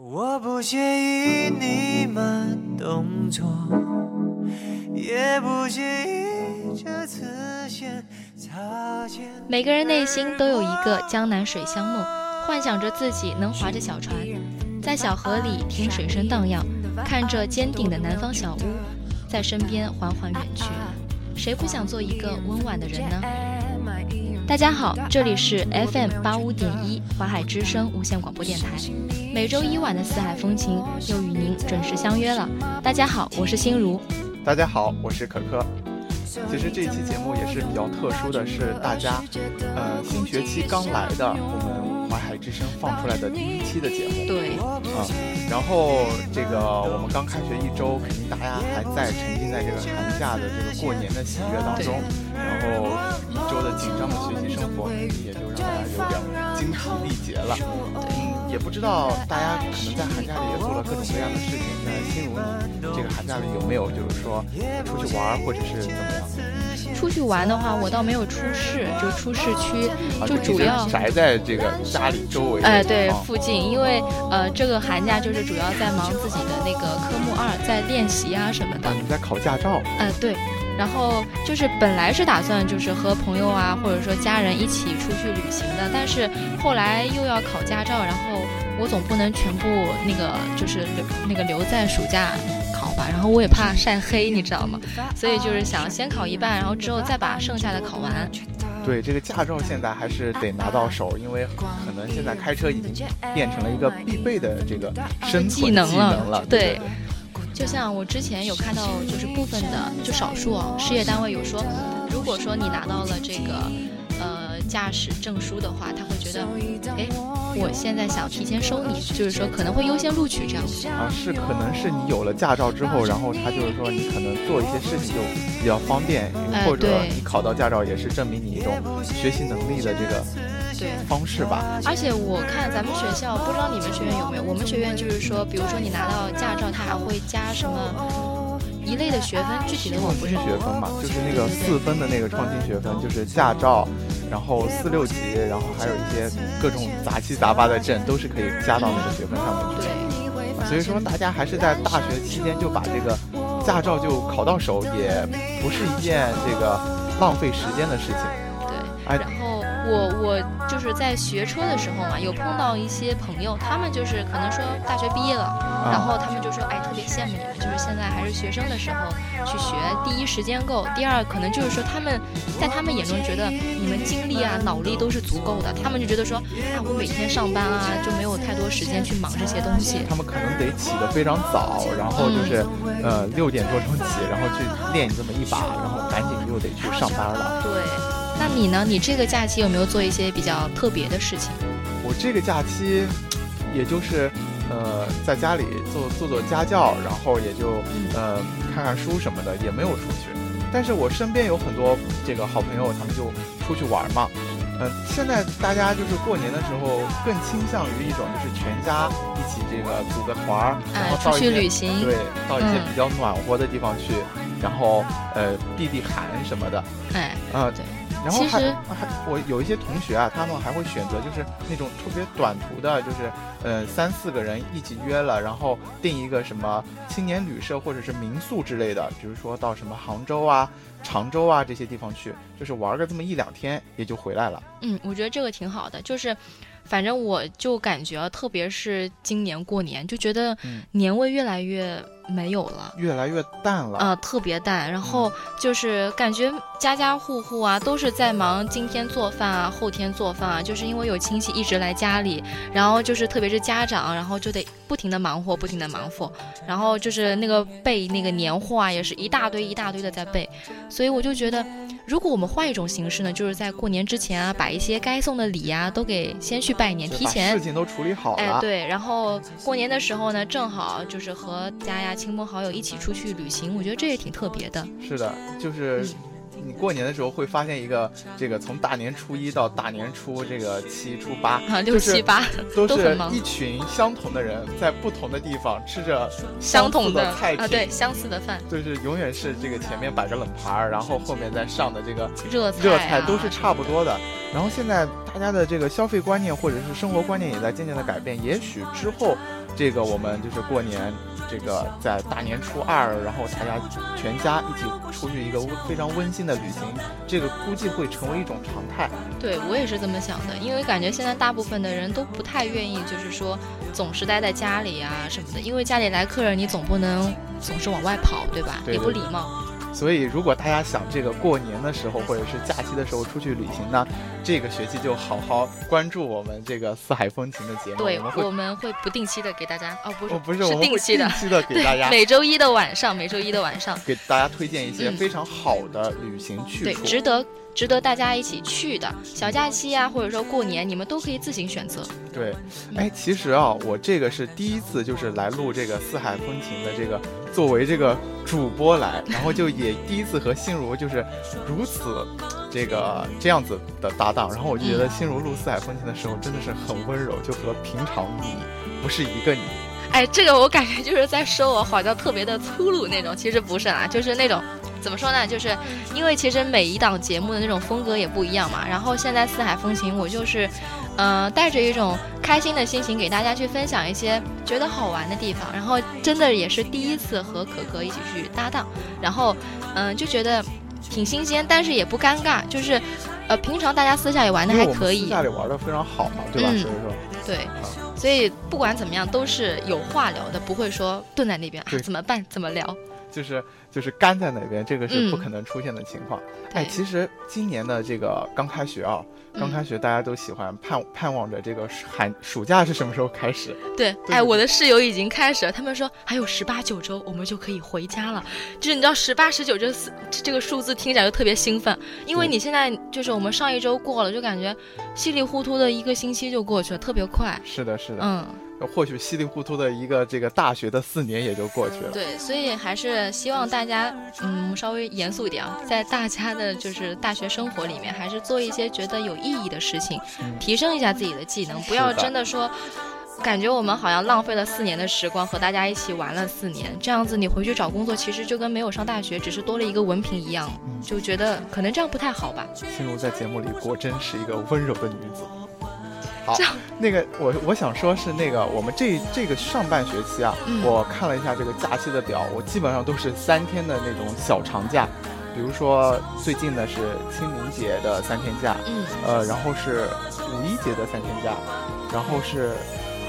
我不介意你慢动作，也不介意这次先擦肩。每个人内心都有一个江南水乡梦，幻想着自己能划着小船，在小河里听水声荡漾，看着尖顶的南方小屋在身边缓缓远去。谁不想做一个温婉的人呢？大家好，这里是 FM 八五点一华海之声无线广播电台，每周一晚的四海风情又与您准时相约了。大家好，我是心如。大家好，我是可可。其实这一期节目也是比较特殊的，是大家，呃，新学期刚来的，我们华海之声放出来的第一期的节目。对。嗯，然后这个我们刚开学一周，肯定大家还在沉浸在这个寒假的这个过年的喜悦当中，然后一周的紧张的学习生活，也就让大家有点精疲力竭了。嗯，也不知道大家可能在寒假里也做了各种各样的事情。那心如你这个寒假里有没有就是说出去玩，或者是怎么样？出去玩的话，我倒没有出市，就出市区，就主要宅在这个家里周围。哎，对，附近，因为呃，这个寒假就是主要在忙自己的那个科目二，在练习啊什么的。你在考驾照？呃，对。然后就是本来是打算就是和朋友啊，或者说家人一起出去旅行的，但是后来又要考驾照，然后我总不能全部那个就是留那个留在暑假。然后我也怕晒黑，你知道吗？所以就是想先考一半，然后之后再把剩下的考完。对，这个驾照现在还是得拿到手，因为可能现在开车已经变成了一个必备的这个生技能了。对，就像我之前有看到，就是部分的，就少数哦，事业单位有说，如果说你拿到了这个。驾驶证书的话，他会觉得，哎，我现在想提前收你，就是说可能会优先录取这样。子啊，是可能是你有了驾照之后，然后他就是说你可能做一些事情就比较方便，或者你考到驾照也是证明你一种学习能力的这个对。方式吧。而且我看咱们学校，不知道你们学院有没有，我们学院就是说，比如说你拿到驾照，他还会加什么一类的学分，具体的我不是学分嘛，就是那个四分的那个创新学分，就是驾照。然后四六级，然后还有一些各种杂七杂八的证，都是可以加到那个学分上面去。所以说，大家还是在大学期间就把这个驾照就考到手，也不是一件这个浪费时间的事情。对，然后我我就是在学车的时候嘛，有碰到一些朋友，他们就是可能说大学毕业了，然后他们就说，哎，特别羡慕你们，就是现在还是学生的时候去学。第一，时间够；第二，可能就是说他们在他们眼中觉得。你们精力啊、脑力都是足够的，他们就觉得说，啊，我每天上班啊，就没有太多时间去忙这些东西。他们可能得起得非常早，然后就是，呃，六点多钟起，然后去练这么一把，然后赶紧又得去上班了。对，那你呢？你这个假期有没有做一些比较特别的事情？我这个假期，也就是，呃，在家里做做做家教，然后也就，呃，看看书什么的，也没有出去。但是我身边有很多这个好朋友，他们就。出去玩嘛，嗯，现在大家就是过年的时候更倾向于一种就是全家一起这个组个团儿，然后出去旅行，对，到一些比较暖和的地方去，然后呃避避寒什么的，哎，啊对。然后还还我有一些同学啊，他们还会选择就是那种特别短途的，就是呃三四个人一起约了，然后订一个什么青年旅社或者是民宿之类的，比如说到什么杭州啊、常州啊这些地方去，就是玩个这么一两天也就回来了。嗯，我觉得这个挺好的，就是。反正我就感觉，特别是今年过年，就觉得年味越来越没有了，越来越淡了啊，特别淡。然后就是感觉家家户户啊都是在忙今天做饭啊，后天做饭啊，就是因为有亲戚一直来家里，然后就是特别是家长，然后就得不停的忙活，不停的忙活，然后就是那个备那个年货啊，也是一大堆一大堆的在备，所以我就觉得。如果我们换一种形式呢，就是在过年之前啊，把一些该送的礼啊都给先去拜年，提前事情都处理好了。哎，对，然后过年的时候呢，正好就是和家呀亲朋好友一起出去旅行，我觉得这也挺特别的。是的，就是。你过年的时候会发现一个，这个从大年初一到大年初这个七初八啊，六七八都是一群相同的人，在不同的地方吃着相同的菜品，对相似的饭，就是永远是这个前面摆着冷盘儿，然后后面再上的这个热热菜都是差不多的。然后现在大家的这个消费观念或者是生活观念也在渐渐的改变，也许之后。这个我们就是过年。这个在大年初二，然后大家全家一起出去一个非常温馨的旅行，这个估计会成为一种常态。对我也是这么想的，因为感觉现在大部分的人都不太愿意，就是说总是待在家里啊什么的，因为家里来客人，你总不能总是往外跑，对吧？也不礼貌。所以，如果大家想这个过年的时候或者是假期的时候出去旅行呢，这个学期就好好关注我们这个四海风情的节目。对，我们会不定期的给大家哦，不是不是，是定期的，定期的给大家。每周一的晚上，每周一的晚上给大家推荐一些非常好的旅行去处，对，值得。值得大家一起去的小假期呀，或者说过年，你们都可以自行选择。对，哎，其实啊，我这个是第一次，就是来录这个四海风情的这个作为这个主播来，然后就也第一次和心如就是如此这个这样子的搭档，然后我就觉得心如录四海风情的时候真的是很温柔，就和平常你不是一个你。哎，这个我感觉就是在说我好像特别的粗鲁那种，其实不是啊，就是那种。怎么说呢？就是因为其实每一档节目的那种风格也不一样嘛。然后现在四海风情，我就是，呃，带着一种开心的心情给大家去分享一些觉得好玩的地方。然后真的也是第一次和可可一起去搭档，然后嗯，就觉得挺新鲜，但是也不尴尬。就是，呃，平常大家私下也玩的还可以，私下里玩的非常好嘛，对吧？所以说，对，所以不管怎么样都是有话聊的，不会说蹲在那边啊怎么办？怎么聊？就是就是干在哪边，这个是不可能出现的情况。哎，其实今年的这个刚开学啊，刚开学大家都喜欢盼盼望着这个寒暑假是什么时候开始？对，哎，我的室友已经开始了，他们说还有十八九周我们就可以回家了。就是你知道十八十九这四这个数字听起来就特别兴奋，因为你现在就是我们上一周过了，就感觉稀里糊涂的一个星期就过去了，特别快。是的，是的，嗯。或许稀里糊涂的一个这个大学的四年也就过去了。对，所以还是希望大家，嗯，稍微严肃一点啊，在大家的就是大学生活里面，还是做一些觉得有意义的事情，提升一下自己的技能，不要真的说，感觉我们好像浪费了四年的时光和大家一起玩了四年，这样子你回去找工作，其实就跟没有上大学，只是多了一个文凭一样，就觉得可能这样不太好吧。心如在节目里果真是一个温柔的女子。好，那个我我想说是那个我们这这个上半学期啊，我看了一下这个假期的表，我基本上都是三天的那种小长假，比如说最近的是清明节的三天假，嗯，呃，然后是五一节的三天假，然后是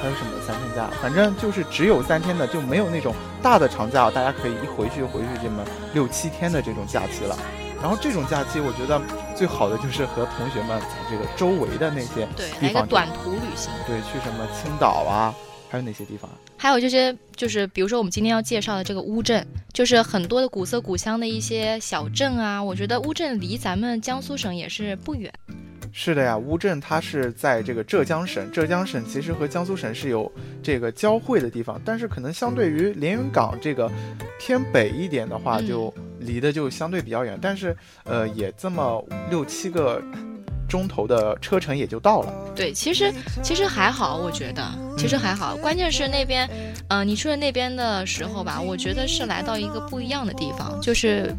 还有什么三天假，反正就是只有三天的，就没有那种大的长假，大家可以一回去就回去这么六七天的这种假期了。然后这种假期，我觉得最好的就是和同学们在这个周围的那些对来个短途旅行，对，去什么青岛啊，还有哪些地方？还有这些，就是比如说我们今天要介绍的这个乌镇，就是很多的古色古香的一些小镇啊。我觉得乌镇离咱们江苏省也是不远。是的呀，乌镇它是在这个浙江省，浙江省其实和江苏省是有这个交汇的地方，但是可能相对于连云港这个偏北一点的话，就离得就相对比较远，但是呃也这么六七个钟头的车程也就到了。对，其实其实还好，我觉得其实还好，关键是那边，嗯，你去了那边的时候吧，我觉得是来到一个不一样的地方，就是。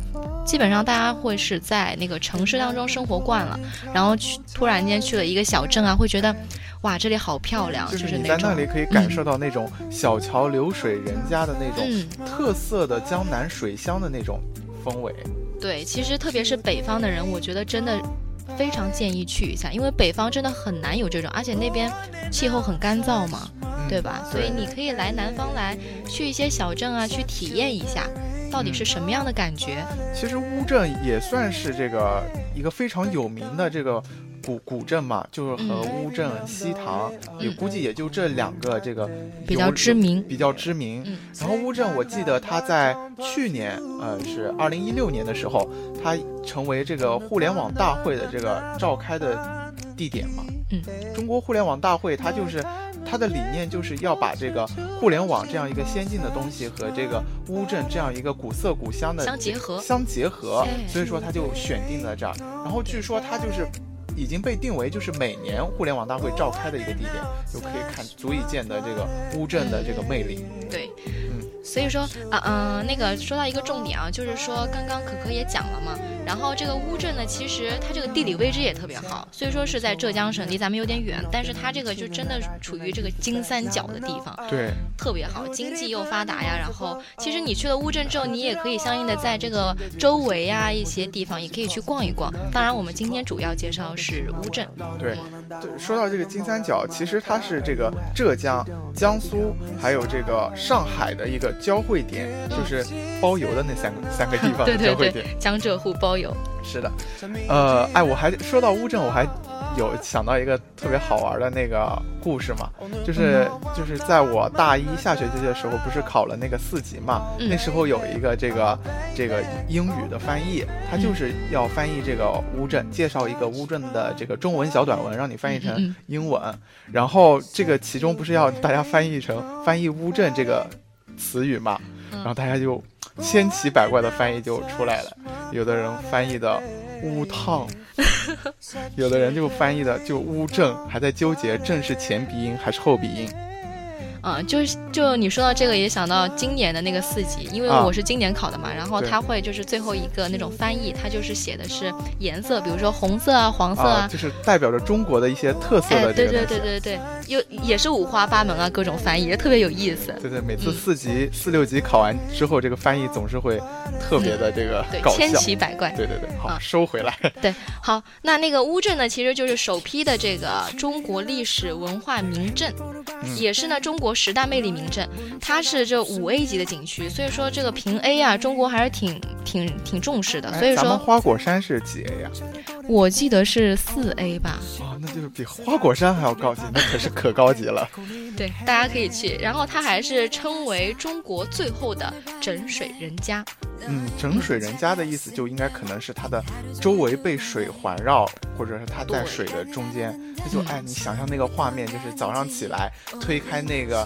基本上大家会是在那个城市当中生活惯了，然后去突然间去了一个小镇啊，会觉得，哇，这里好漂亮，就是你在那里可以感受到那种小桥流水人家的那种特色的江南水乡的那种风味。对，其实特别是北方的人，我觉得真的非常建议去一下，因为北方真的很难有这种，而且那边气候很干燥嘛，对吧？所以你可以来南方来，去一些小镇啊，去体验一下。到底是什么样的感觉？其实乌镇也算是这个一个非常有名的这个古古镇嘛，就是和乌镇、西塘，也估计也就这两个这个比较知名，比较知名。然后乌镇，我记得它在去年，呃，是二零一六年的时候，它成为这个互联网大会的这个召开的地点嘛。嗯，中国互联网大会，它就是。它的理念就是要把这个互联网这样一个先进的东西和这个乌镇这样一个古色古香的相结合，相结合。所以说，它就选定在这儿。然后据说它就是已经被定为就是每年互联网大会召开的一个地点，就可以看足以见得这个乌镇的这个魅力。对，嗯，所以说啊，嗯，那个说到一个重点啊，就是说刚刚可可也讲了嘛。然后这个乌镇呢，其实它这个地理位置也特别好，虽说是在浙江省，离咱们有点远，但是它这个就真的处于这个金三角的地方，对，特别好，经济又发达呀。然后其实你去了乌镇之后，你也可以相应的在这个周围啊一些地方也可以去逛一逛。当然，我们今天主要介绍是乌镇。对，对，说到这个金三角，其实它是这个浙江、江苏还有这个上海的一个交汇点，就是包邮的那三个三个地方的 交汇点。江浙沪包邮。是的，呃，哎，我还说到乌镇，我还有想到一个特别好玩的那个故事嘛，就是就是在我大一下学期的时候，不是考了那个四级嘛，那时候有一个这个这个英语的翻译，他就是要翻译这个乌镇，介绍一个乌镇的这个中文小短文，让你翻译成英文，然后这个其中不是要大家翻译成翻译乌镇这个词语嘛，然后大家就。千奇百怪的翻译就出来了，有的人翻译的乌烫，有的人就翻译的就乌正，还在纠结正是前鼻音还是后鼻音。啊，就是就你说到这个，也想到今年的那个四级，因为我是今年考的嘛，然后他会就是最后一个那种翻译，他就是写的是颜色，比如说红色啊、黄色啊，就是代表着中国的一些特色的。对对对对对，又也是五花八门啊，各种翻译也特别有意思。对对，每次四级、四六级考完之后，这个翻译总是会特别的这个搞笑，千奇百怪。对对对，好收回来。对，好，那那个乌镇呢，其实就是首批的这个中国历史文化名镇，也是呢中国。十大魅力名镇，它是这五 A 级的景区，所以说这个评 A 啊，中国还是挺挺挺重视的。所以说，咱们花果山是几 A 呀？我记得是四 A 吧。哦，那就是比花果山还要高级，那可是可高级了。对，大家可以去。然后它还是称为中国最后的整水人家。嗯，整水人家的意思就应该可能是它的周围被水环绕，或者是它在水的中间。那就哎，你想象那个画面，就是早上起来推开那个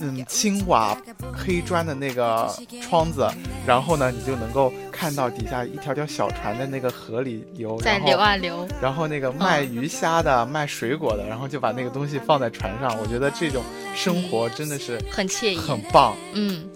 嗯青瓦黑砖的那个窗子，然后呢，你就能够看到底下一条条小船在那个河里游，在流啊流。然后那个卖鱼虾的、卖水果的，然后就把那个东西放在船上。我觉得这种生活真的是很惬意，很棒。嗯。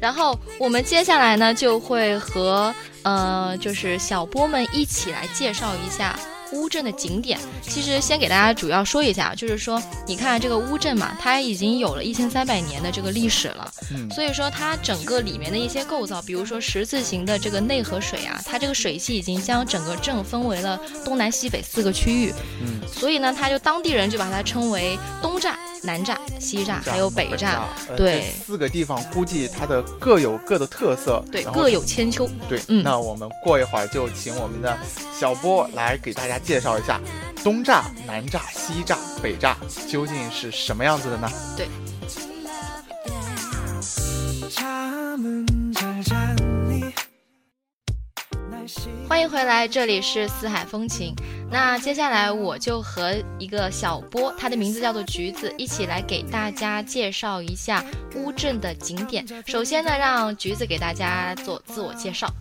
然后我们接下来呢，就会和呃，就是小波们一起来介绍一下乌镇的景点。其实先给大家主要说一下，就是说，你看这个乌镇嘛，它已经有了一千三百年的这个历史了。嗯。所以说它整个里面的一些构造，比如说十字形的这个内河水啊，它这个水系已经将整个镇分为了东南西北四个区域。嗯。所以呢，它就当地人就把它称为东栅。南栅、西栅还有北栅，对，四个地方估计它的各有各的特色，对，各有千秋。对，嗯，那我们过一会儿就请我们的小波来给大家介绍一下东栅、南栅、西栅、北栅究竟是什么样子的呢？对。欢迎回来，这里是四海风情。那接下来我就和一个小波，他的名字叫做橘子，一起来给大家介绍一下乌镇的景点。首先呢，让橘子给大家做自我介绍。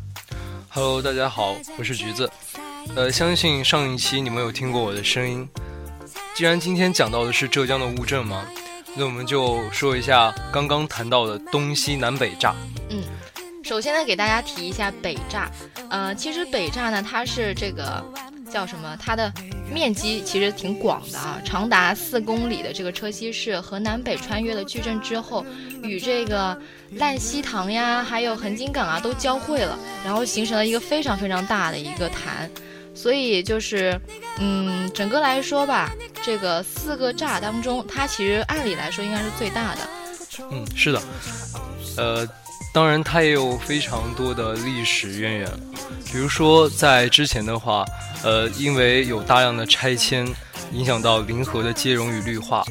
Hello，大家好，我是橘子。呃，相信上一期你们有听过我的声音。既然今天讲到的是浙江的乌镇嘛，那我们就说一下刚刚谈到的东西南北炸。嗯。首先呢，给大家提一下北炸，呃，其实北炸呢，它是这个叫什么？它的面积其实挺广的啊，长达四公里的这个车溪市和南北穿越了矩阵之后，与这个烂溪塘呀，还有横金港啊都交汇了，然后形成了一个非常非常大的一个潭，所以就是，嗯，整个来说吧，这个四个炸当中，它其实按理来说应该是最大的。嗯，是的，呃。当然，它也有非常多的历史渊源，比如说在之前的话，呃，因为有大量的拆迁，影响到临河的接融与绿化，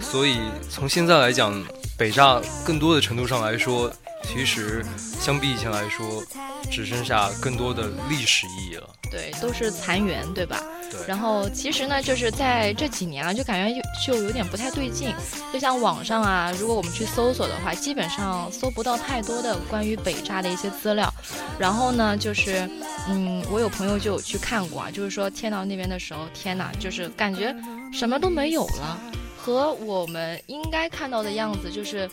所以从现在来讲，北栅更多的程度上来说，其实相比以前来说，只剩下更多的历史意义了。对，都是残垣，对吧？然后其实呢，就是在这几年啊，就感觉就有点不太对劲。就像网上啊，如果我们去搜索的话，基本上搜不到太多的关于北栅的一些资料。然后呢，就是嗯，我有朋友就有去看过啊，就是说天到那边的时候，天哪，就是感觉什么都没有了，和我们应该看到的样子就是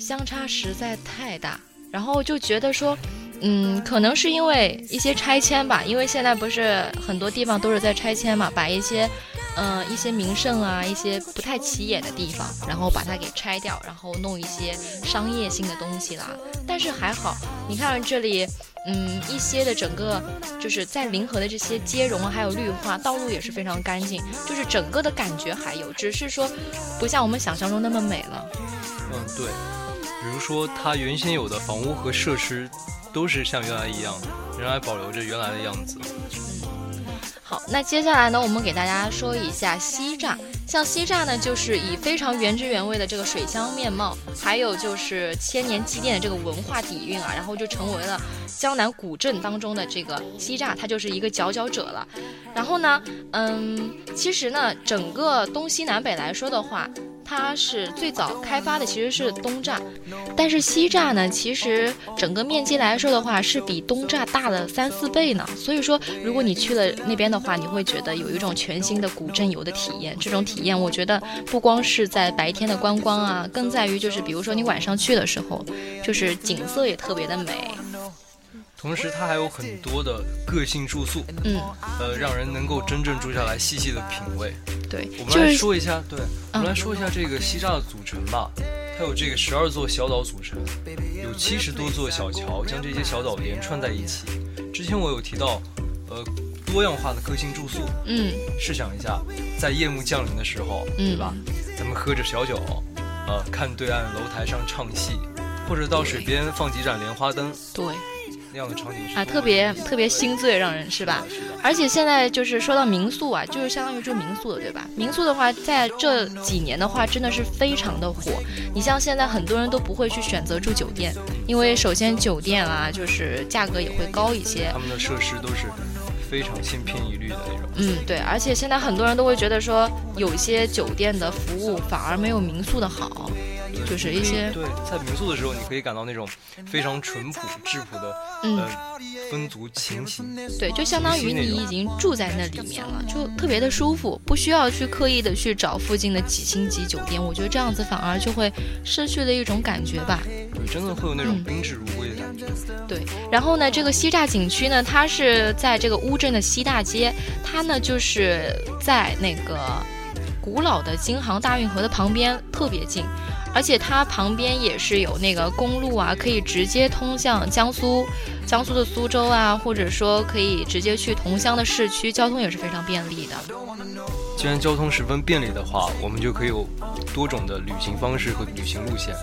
相差实在太大。然后就觉得说。嗯，可能是因为一些拆迁吧，因为现在不是很多地方都是在拆迁嘛，把一些，嗯，一些名胜啊，一些不太起眼的地方，然后把它给拆掉，然后弄一些商业性的东西啦。但是还好，你看这里，嗯，一些的整个就是在临河的这些街容啊，还有绿化，道路也是非常干净，就是整个的感觉还有，只是说不像我们想象中那么美了。嗯，对，比如说它原先有的房屋和设施。都是像原来一样，仍然保留着原来的样子。嗯好，那接下来呢，我们给大家说一下西栅。像西栅呢，就是以非常原汁原味的这个水乡面貌，还有就是千年积淀的这个文化底蕴啊，然后就成为了江南古镇当中的这个西栅，它就是一个佼佼者了。然后呢，嗯，其实呢，整个东西南北来说的话。它是最早开发的其实是东栅，但是西栅呢，其实整个面积来说的话，是比东栅大了三四倍呢。所以说，如果你去了那边的话，你会觉得有一种全新的古镇游的体验。这种体验，我觉得不光是在白天的观光啊，更在于就是比如说你晚上去的时候，就是景色也特别的美。同时，它还有很多的个性住宿，嗯，呃，让人能够真正住下来，细细的品味。对，我们来说一下，对，我们来说一下这个西栅的组成吧。它有这个十二座小岛组成，有七十多座小桥将这些小岛连串在一起。之前我有提到，呃，多样化的个性住宿。嗯，试想一下，在夜幕降临的时候，对吧？咱们喝着小酒，呃，看对岸楼台上唱戏，或者到水边放几盏莲花灯。对。那样的场景啊，特别特别心醉，让人是吧？而且现在就是说到民宿啊，就是相当于住民宿的，对吧？民宿的话，在这几年的话，真的是非常的火。你像现在很多人都不会去选择住酒店，因为首先酒店啊，就是价格也会高一些。他们的设施都是非常千篇一律的那种。嗯，对。而且现在很多人都会觉得说，有一些酒店的服务反而没有民宿的好。就是一些对，在民宿的时候，你可以感到那种非常淳朴质朴的，嗯，风足情形。对，就相当于你已经住在那里面了，就特别的舒服，不需要去刻意的去找附近的几星级酒店。我觉得这样子反而就会失去了一种感觉吧。对真的会有那种宾至如归的感觉。对，然后呢，这个西栅景区呢，它是在这个乌镇的西大街，它呢就是在那个古老的京杭大运河的旁边，特别近。而且它旁边也是有那个公路啊，可以直接通向江苏，江苏的苏州啊，或者说可以直接去桐乡的市区，交通也是非常便利的。既然交通十分便利的话，我们就可以有多种的旅行方式和旅行路线。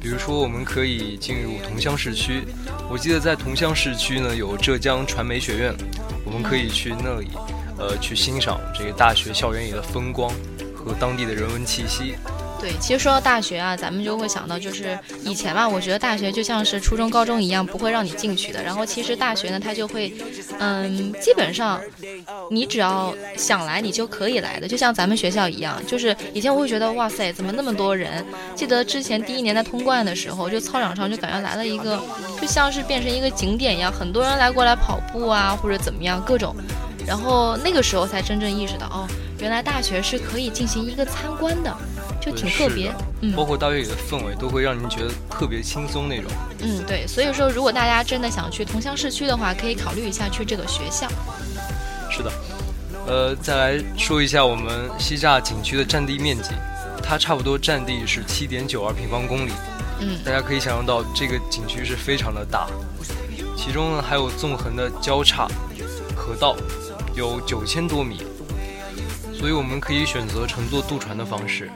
比如说，我们可以进入桐乡市区，我记得在桐乡市区呢有浙江传媒学院，我们可以去那里，呃，去欣赏这个大学校园里的风光和当地的人文气息。对，其实说到大学啊，咱们就会想到，就是以前吧，我觉得大学就像是初中、高中一样，不会让你进去的。然后其实大学呢，它就会，嗯，基本上你只要想来，你就可以来的，就像咱们学校一样。就是以前我会觉得，哇塞，怎么那么多人？记得之前第一年在通贯的时候，就操场上就感觉来了一个，就像是变成一个景点一样，很多人来过来跑步啊，或者怎么样，各种。然后那个时候才真正意识到，哦，原来大学是可以进行一个参观的。就挺特别，嗯，包括大学里的氛围都会让您觉得特别轻松那种。嗯，对，所以说如果大家真的想去桐乡市区的话，可以考虑一下去这个学校。是的，呃，再来说一下我们西栅景区的占地面积，它差不多占地是七点九二平方公里。嗯，大家可以想象到这个景区是非常的大，其中呢还有纵横的交叉河道，有九千多米，所以我们可以选择乘坐渡船的方式。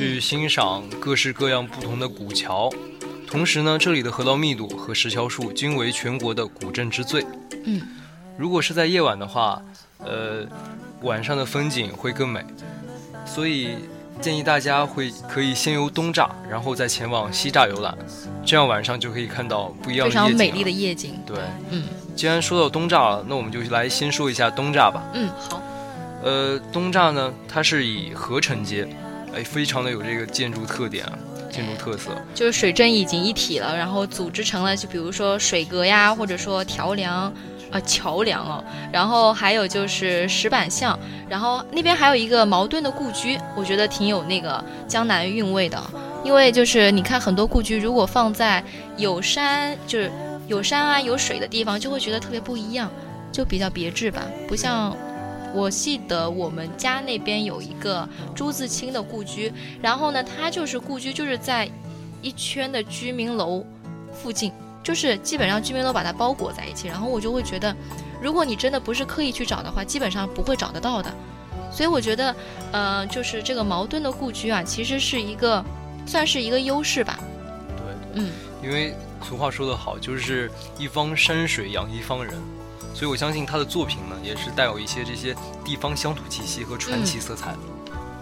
去欣赏各式各样不同的古桥，同时呢，这里的河道密度和石桥数均为全国的古镇之最。嗯，如果是在夜晚的话，呃，晚上的风景会更美，所以建议大家会可以先由东栅，然后再前往西栅游览，这样晚上就可以看到不一样非常美丽的夜景。对，嗯，既然说到东栅了，那我们就来先说一下东栅吧。嗯，好。呃，东栅呢，它是以合成街。哎，非常的有这个建筑特点啊，建筑特色，就是水镇已经一体了，然后组织成了，就比如说水阁呀，或者说桥梁啊，桥梁哦，然后还有就是石板巷，然后那边还有一个茅盾的故居，我觉得挺有那个江南韵味的，因为就是你看很多故居如果放在有山，就是有山啊有水的地方，就会觉得特别不一样，就比较别致吧。不像我记得我们家那边有一个朱自清的故居，然后呢，他就是故居就是在一圈的居民楼附近，就是基本上居民楼把它包裹在一起，然后我就会觉得，如果你真的不是刻意去找的话，基本上不会找得到的。所以我觉得，呃，就是这个茅盾的故居啊，其实是一个算是一个优势吧。对，嗯，因为俗话说得好，就是一方山水养一方人，所以我相信他的作品呢，也是带有一些这些地方乡土气息和传奇色彩的。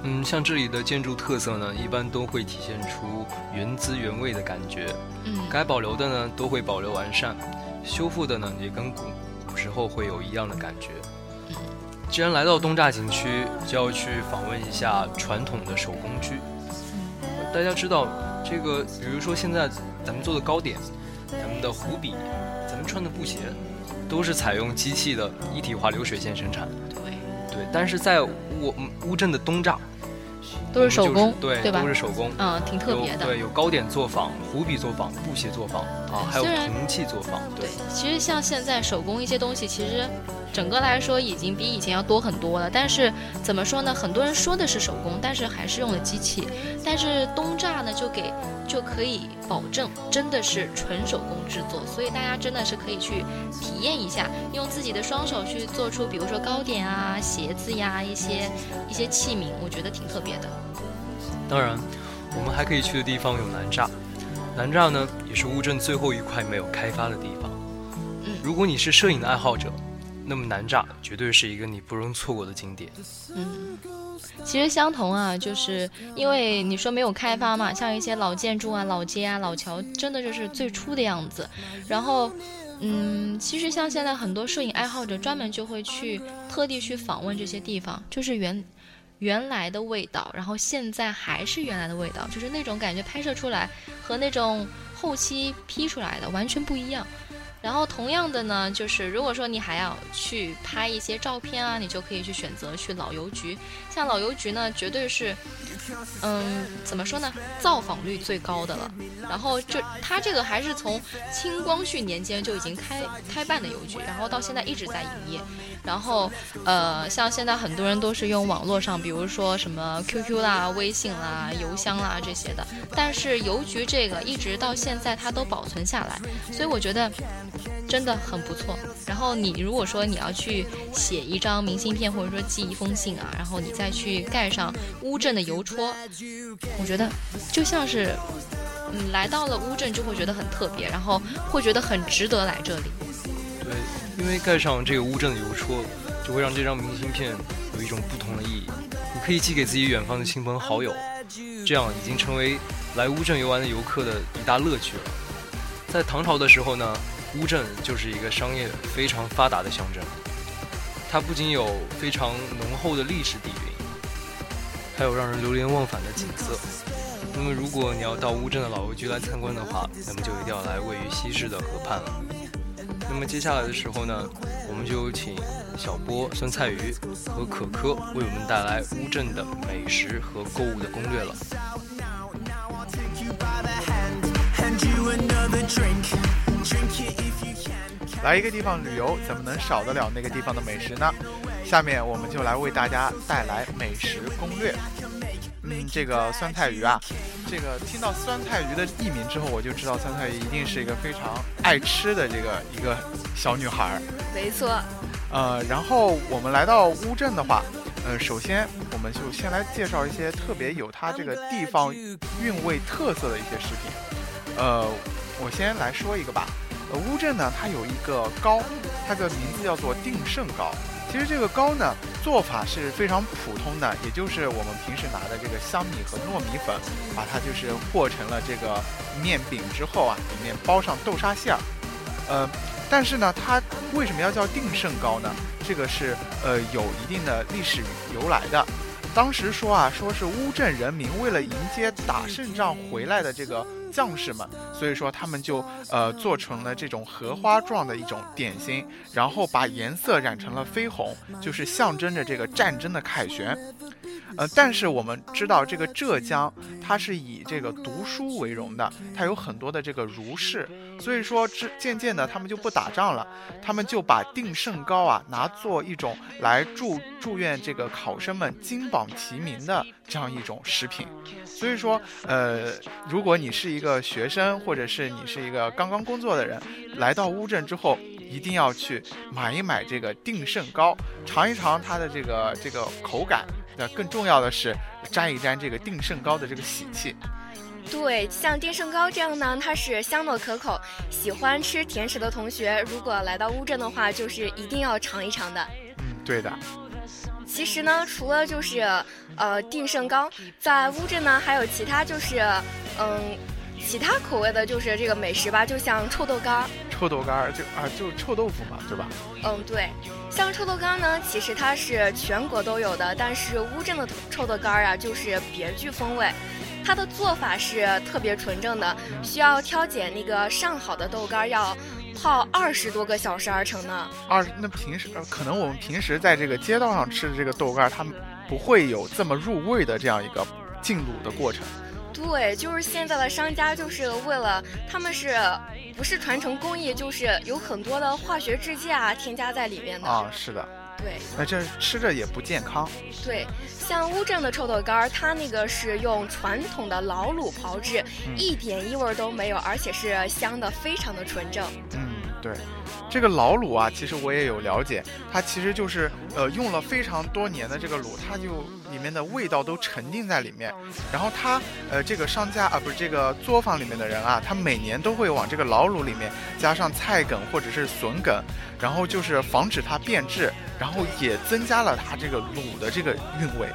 嗯，像这里的建筑特色呢，一般都会体现出原汁原味的感觉。嗯，该保留的呢，都会保留完善；修复的呢，也跟古古时候会有一样的感觉。既然来到东栅景区，就要去访问一下传统的手工具。大家知道，这个比如说现在咱们做的糕点，咱们的壶笔，咱们穿的布鞋，都是采用机器的一体化流水线生产。对，对。但是在我乌镇的东栅。都是手工，对对吧？都是手工，嗯，挺特别的。对，有糕点作坊、湖笔作坊、布鞋作坊啊，还有铜器作坊。对，其实像现在手工一些东西，其实整个来说已经比以前要多很多了。但是怎么说呢？很多人说的是手工，但是还是用了机器。但是东栅呢，就给就可以保证真的是纯手工制作，所以大家真的是可以去体验一下，用自己的双手去做出，比如说糕点啊、鞋子呀一些一些器皿，我觉得挺特别的。当然，我们还可以去的地方有南栅。南栅呢，也是乌镇最后一块没有开发的地方。如果你是摄影的爱好者，那么南栅绝对是一个你不容错过的景点。嗯，其实相同啊，就是因为你说没有开发嘛，像一些老建筑啊、老街啊、老桥，真的就是最初的样子。然后，嗯，其实像现在很多摄影爱好者，专门就会去特地去访问这些地方，就是原。原来的味道，然后现在还是原来的味道，就是那种感觉，拍摄出来和那种后期 P 出来的完全不一样。然后同样的呢，就是如果说你还要去拍一些照片啊，你就可以去选择去老邮局。像老邮局呢，绝对是，嗯，怎么说呢，造访率最高的了。然后就它这个还是从清光绪年间就已经开开办的邮局，然后到现在一直在营业。然后呃，像现在很多人都是用网络上，比如说什么 QQ 啦、微信啦、邮箱啦这些的。但是邮局这个一直到现在它都保存下来，所以我觉得。真的很不错。然后你如果说你要去写一张明信片，或者说寄一封信啊，然后你再去盖上乌镇的邮戳，我觉得就像是嗯来到了乌镇就会觉得很特别，然后会觉得很值得来这里。对，因为盖上这个乌镇的邮戳，就会让这张明信片有一种不同的意义。你可以寄给自己远方的亲朋好友，这样已经成为来乌镇游玩的游客的一大乐趣了。在唐朝的时候呢。乌镇就是一个商业非常发达的乡镇，它不仅有非常浓厚的历史底蕴，还有让人流连忘返的景色。那么，如果你要到乌镇的老邮局来参观的话，那么就一定要来位于西市的河畔了。那么接下来的时候呢，我们就有请小波、酸菜鱼和可可为我们带来乌镇的美食和购物的攻略了。来一个地方旅游，怎么能少得了那个地方的美食呢？下面我们就来为大家带来美食攻略。嗯，这个酸菜鱼啊，这个听到酸菜鱼的艺名之后，我就知道酸菜鱼一定是一个非常爱吃的这个一个小女孩。没错。呃，然后我们来到乌镇的话，呃，首先我们就先来介绍一些特别有它这个地方韵味特色的一些食品。呃，我先来说一个吧。呃，乌镇呢，它有一个糕，它的名字叫做定胜糕。其实这个糕呢，做法是非常普通的，也就是我们平时拿的这个香米和糯米粉，把它就是和成了这个面饼之后啊，里面包上豆沙馅儿。呃，但是呢，它为什么要叫定胜糕呢？这个是呃有一定的历史由来的。当时说啊，说是乌镇人民为了迎接打胜仗回来的这个。将士们，所以说他们就呃做成了这种荷花状的一种点心，然后把颜色染成了绯红，就是象征着这个战争的凯旋。呃，但是我们知道这个浙江，它是以这个读书为荣的，它有很多的这个儒士，所以说之渐渐的他们就不打仗了，他们就把定胜糕啊拿做一种来祝祝愿这个考生们金榜题名的这样一种食品。所以说，呃，如果你是一个学生，或者是你是一个刚刚工作的人，来到乌镇之后，一定要去买一买这个定胜糕，尝一尝它的这个这个口感。那更重要的是沾一沾这个定胜糕的这个喜气。对，像定胜糕这样呢，它是香糯可口，喜欢吃甜食的同学，如果来到乌镇的话，就是一定要尝一尝的。嗯，对的。其实呢，除了就是呃定胜糕，在乌镇呢还有其他就是嗯其他口味的，就是这个美食吧，就像臭豆干儿。臭豆干儿就啊就臭豆腐嘛，对吧？嗯，对。像臭豆干呢，其实它是全国都有的，但是乌镇的臭豆干儿啊，就是别具风味。它的做法是特别纯正的，需要挑拣那个上好的豆干，要泡二十多个小时而成呢。二那平时可能我们平时在这个街道上吃的这个豆干，它不会有这么入味的这样一个进卤的过程。对，就是现在的商家就是为了他们是不是传承工艺，就是有很多的化学制剂啊添加在里面的啊，是的，对，那这吃着也不健康。对，像乌镇的臭豆干儿，它那个是用传统的老卤炮制，一点异味都没有，而且是香的，非常的纯正。嗯，对。这个老卤啊，其实我也有了解，它其实就是呃用了非常多年的这个卤，它就里面的味道都沉浸在里面。然后它呃这个商家啊不是这个作坊里面的人啊，他每年都会往这个老卤里面加上菜梗或者是笋梗，然后就是防止它变质，然后也增加了它这个卤的这个韵味。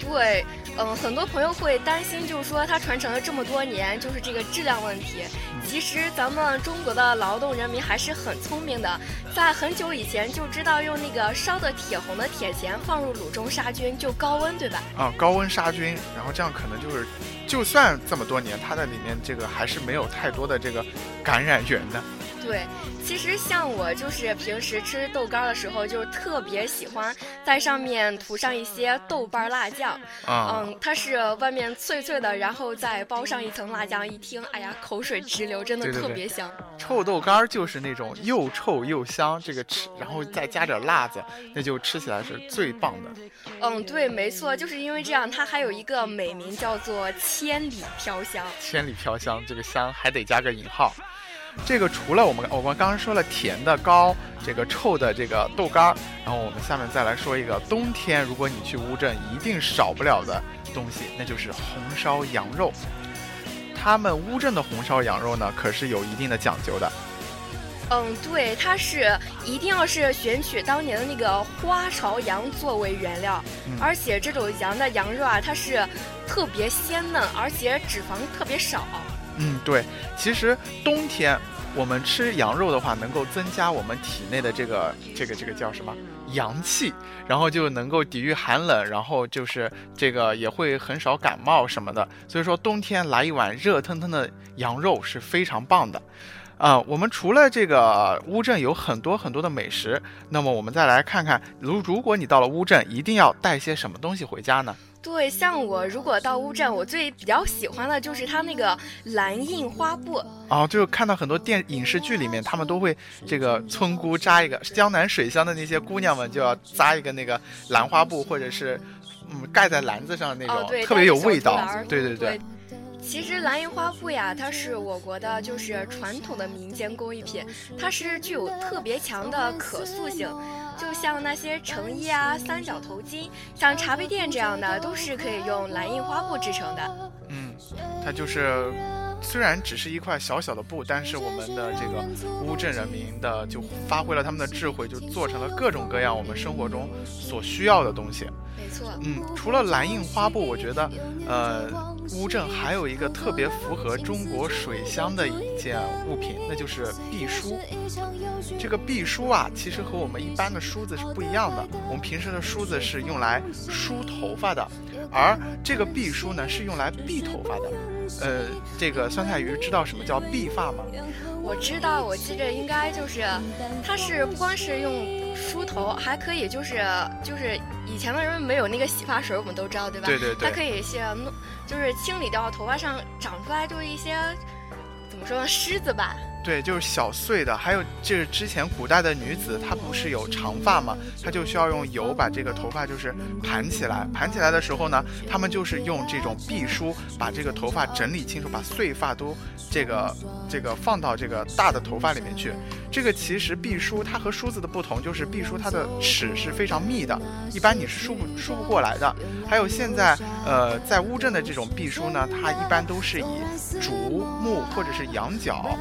对。嗯，很多朋友会担心，就是说它传承了这么多年，就是这个质量问题。其实咱们中国的劳动人民还是很聪明的，在很久以前就知道用那个烧的铁红的铁钳放入卤中杀菌，就高温，对吧？啊，高温杀菌，然后这样可能就是，就算这么多年，它的里面这个还是没有太多的这个感染源的。对，其实像我就是平时吃豆干的时候，就特别喜欢在上面涂上一些豆瓣辣酱。啊，嗯，它是外面脆脆的，然后再包上一层辣酱，一听，哎呀，口水直流，真的特别香。臭豆干就是那种又臭又香，这个吃，然后再加点辣子，那就吃起来是最棒的。嗯，对，没错，就是因为这样，它还有一个美名叫做千里飘香。千里飘香，这个香还得加个引号。这个除了我们我们刚刚说了甜的糕，这个臭的这个豆干儿，然后我们下面再来说一个冬天如果你去乌镇一定少不了的东西，那就是红烧羊肉。他们乌镇的红烧羊肉呢，可是有一定的讲究的。嗯，对，它是一定要是选取当年的那个花朝羊作为原料，而且这种羊的羊肉啊，它是特别鲜嫩，而且脂肪特别少。嗯，对，其实冬天我们吃羊肉的话，能够增加我们体内的这个这个这个叫什么阳气，然后就能够抵御寒冷，然后就是这个也会很少感冒什么的。所以说冬天来一碗热腾腾的羊肉是非常棒的。啊，我们除了这个乌镇有很多很多的美食，那么我们再来看看，如如果你到了乌镇，一定要带些什么东西回家呢？对，像我如果到乌镇，我最比较喜欢的就是它那个蓝印花布。哦，就看到很多电影视剧里面，他们都会这个村姑扎一个江南水乡的那些姑娘们就要扎一个那个兰花布，或者是嗯盖在篮子上那种，特别有味道。对对对。其实蓝印花布呀，它是我国的就是传统的民间工艺品，它是具有特别强的可塑性。就像那些成衣啊、三角头巾，像茶杯垫这样的，都是可以用蓝印花布制成的。嗯，它就是虽然只是一块小小的布，但是我们的这个乌镇人民的就发挥了他们的智慧，就做成了各种各样我们生活中所需要的东西。没错。嗯，除了蓝印花布，我觉得，呃。乌镇还有一个特别符合中国水乡的一件物品，那就是篦梳。这个篦梳啊，其实和我们一般的梳子是不一样的。我们平时的梳子是用来梳头发的，而这个篦梳呢是用来篦头发的。呃，这个酸菜鱼知道什么叫碧发吗？我知道，我记着应该就是，它是不光是用梳头，还可以就是就是以前的人没有那个洗发水，我们都知道对吧？对对对。它可以先弄，就是清理掉头发上长出来就是一些怎么说呢虱子吧。对，就是小碎的，还有就是之前古代的女子，她不是有长发吗？她就需要用油把这个头发就是盘起来，盘起来的时候呢，她们就是用这种篦梳把这个头发整理清楚，把碎发都这个这个放到这个大的头发里面去。这个其实篦梳它和梳子的不同，就是篦梳它的齿是非常密的，一般你是梳不梳不过来的。还有现在呃在乌镇的这种篦梳呢，它一般都是以竹木或者是羊角。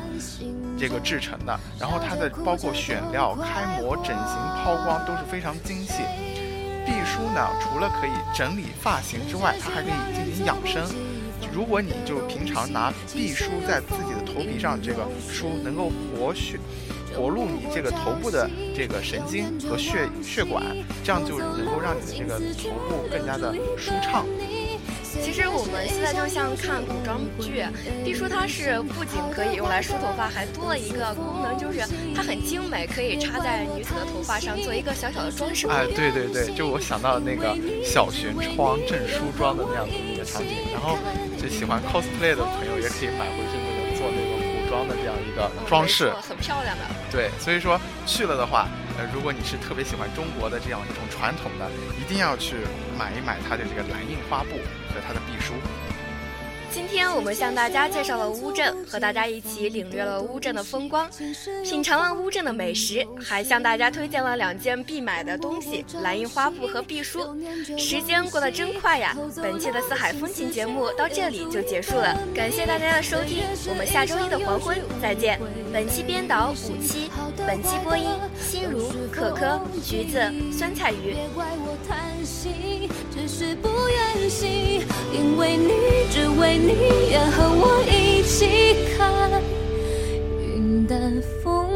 这个制成的，然后它的包括选料、开模、整形、抛光都是非常精细。碧梳呢，除了可以整理发型之外，它还可以进行养生。如果你就平常拿碧梳在自己的头皮上这个梳，能够活血、活络你这个头部的这个神经和血血管，这样就能够让你的这个头部更加的舒畅。其实我们现在就像看古装剧，碧梳它是不仅可以用来梳头发，还多了一个功能，就是它很精美，可以插在女子的头发上做一个小小的装饰。哎，对对对，就我想到那个小玄窗正梳妆的那样的一个场景，然后就喜欢 cosplay 的朋友也可以买回去那个做那个古装的这样一个装饰，很漂亮的。对，所以说去了的话。呃，如果你是特别喜欢中国的这样一种传统的，一定要去买一买它的这个蓝印花布和它的壁书。今天我们向大家介绍了乌镇，和大家一起领略了乌镇的风光，品尝了乌镇的美食，还向大家推荐了两件必买的东西——蓝印花布和必书。时间过得真快呀！本期的四海风情节目到这里就结束了，感谢大家的收听，我们下周一的黄昏再见。本期编导五七，本期播音心如、可可、橘子、酸菜鱼。只是不愿醒，因为你，只为你，愿和我一起看云淡风。